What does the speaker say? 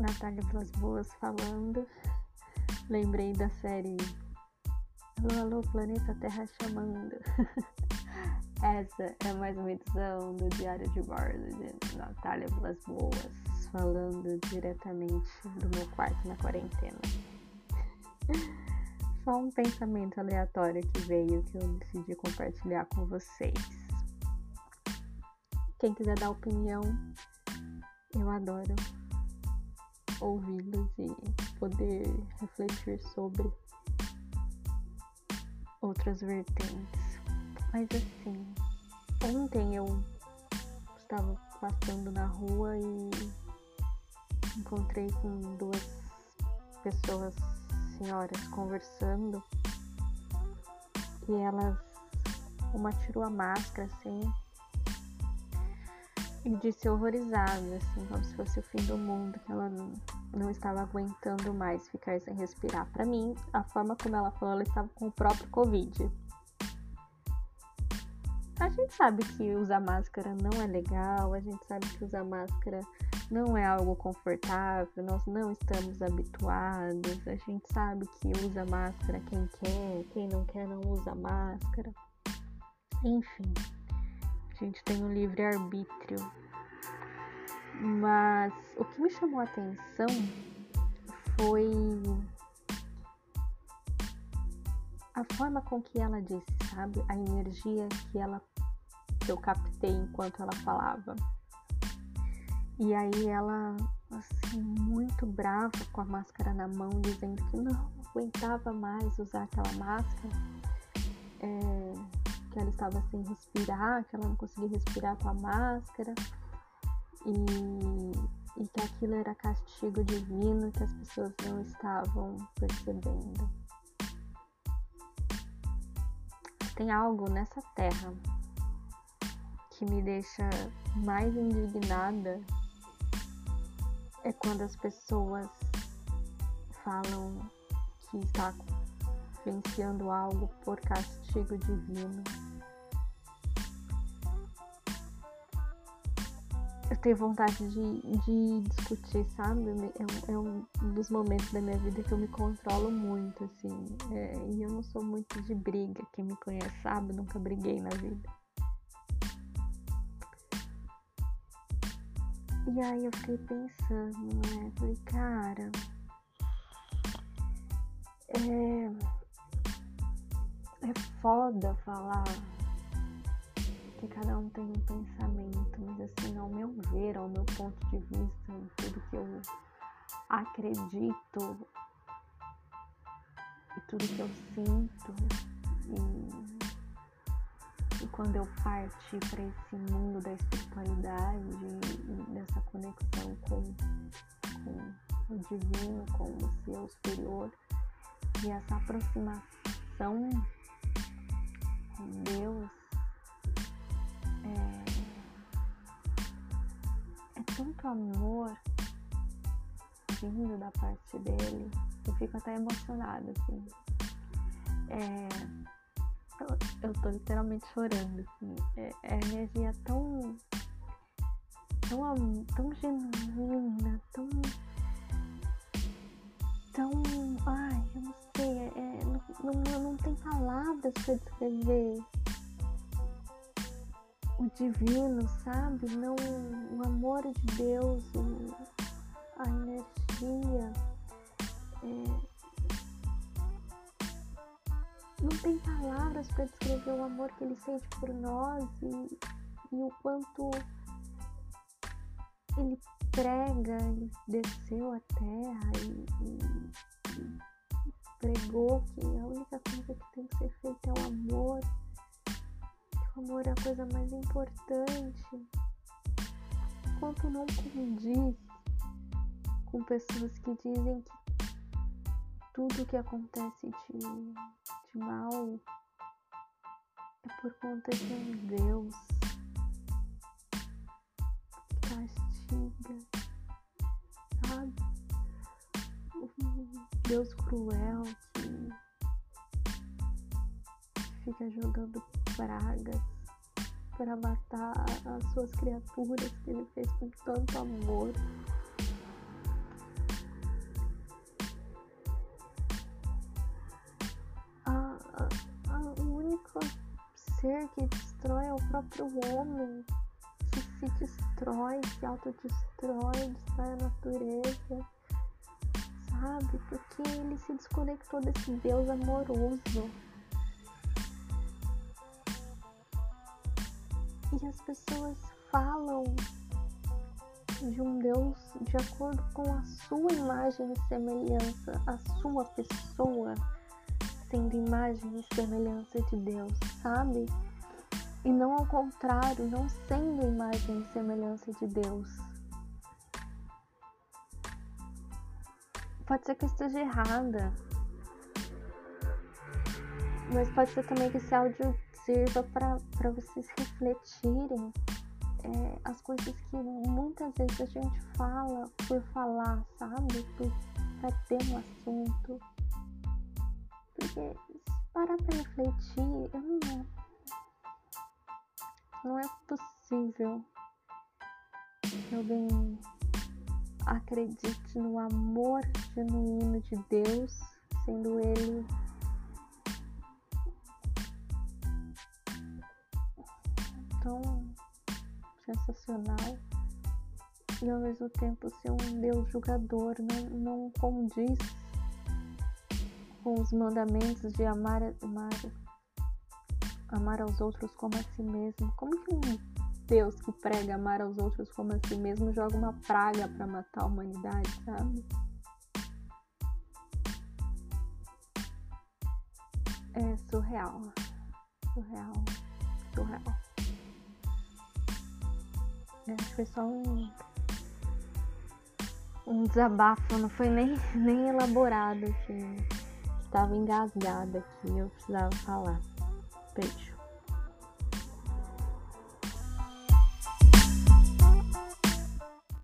Natália Blas Boas falando. Lembrei da série Alô, alô, planeta Terra chamando. Essa é mais uma edição do Diário de Bordo de Natália Blas Boas, falando diretamente do meu quarto na quarentena. Só um pensamento aleatório que veio que eu decidi compartilhar com vocês. Quem quiser dar opinião, eu adoro ouvi-los e poder refletir sobre outras vertentes. Mas assim, ontem eu estava passando na rua e encontrei com duas pessoas, senhoras, conversando e elas, uma tirou a máscara assim e disse horrorizada, assim, como se fosse o fim do mundo, que ela não, não estava aguentando mais ficar sem respirar. Para mim, a forma como ela falou, ela estava com o próprio Covid. A gente sabe que usar máscara não é legal, a gente sabe que usar máscara não é algo confortável, nós não estamos habituados, a gente sabe que usa máscara quem quer, quem não quer não usa máscara. Enfim, a gente tem um livre arbítrio. Mas o que me chamou a atenção foi a forma com que ela disse, sabe? A energia que ela que eu captei enquanto ela falava. E aí ela assim muito brava com a máscara na mão, dizendo que não aguentava mais usar aquela máscara. É, que ela estava sem respirar, que ela não conseguia respirar com a máscara e, e que aquilo era castigo divino que as pessoas não estavam percebendo. Tem algo nessa terra que me deixa mais indignada é quando as pessoas falam que está vivenciando algo por castigo divino. Eu tenho vontade de, de discutir, sabe? É, é, um dos momentos da minha vida que eu me controlo muito, assim. É, e eu não sou muito de briga. Quem me conhece sabe, nunca briguei na vida. E aí eu fiquei pensando, né? Falei, cara. É é foda falar que cada um tem um pensamento, mas assim, ao meu ver, ao meu ponto de vista, tudo que eu acredito e tudo que eu sinto e, e quando eu parti para esse mundo da espiritualidade e dessa conexão com, com o divino, com o seu superior e essa aproximação Deus tanto amor vindo da parte dele, eu fico até emocionada, assim. É, eu, tô literalmente chorando, assim. É, é energia tão, tão, tão genuína, tão, tão, ai, eu não sei, é, é não, não, não tem palavras para descrever o divino, sabe? Não o amor de Deus, a energia. É, não tem palavras para descrever o amor que ele sente por nós e, e o quanto ele prega, ele desceu a terra e, e, pregou que a única coisa que tem que ser feita é o amor, amor é a coisa mais importante. Enquanto não condiz com pessoas que dizem que tudo que acontece de, de mal é por conta de um Deus que castiga, sabe? Deus cruel que fica jogando pragas para matar as suas criaturas que ele fez com tanto amor. A, a, a ser que destrói é o próprio homem, que se destrói, se autodestrói, destrói a natureza, sabe? Porque ele se desconectou desse Deus amoroso. E as pessoas falam de um Deus de acordo com a sua imagem e semelhança, a sua pessoa sendo imagem e semelhança de Deus, sabe? E não ao contrário, não sendo imagem e semelhança de Deus. Pode ser que esteja errada, mas pode ser também que esse áudio sirva para vocês refletirem é, as coisas que muitas vezes a gente fala por falar, sabe? Por, ter um assunto. Porque se parar pra refletir, eu não. Não é possível que alguém acredite no amor genuíno de Deus, sendo Ele tão sensacional e ao mesmo tempo ser um Deus julgador, não, não condiz com os mandamentos de amar, amar, amar aos outros como a si mesmo. Como que um Deus que prega amar aos outros como a si mesmo joga uma praga para matar a humanidade, sabe? É surreal. Surreal. Surreal. É, foi só um, um desabafo, não foi nem, nem elaborado, assim. Estava engasgada aqui, eu precisava falar. Beijo.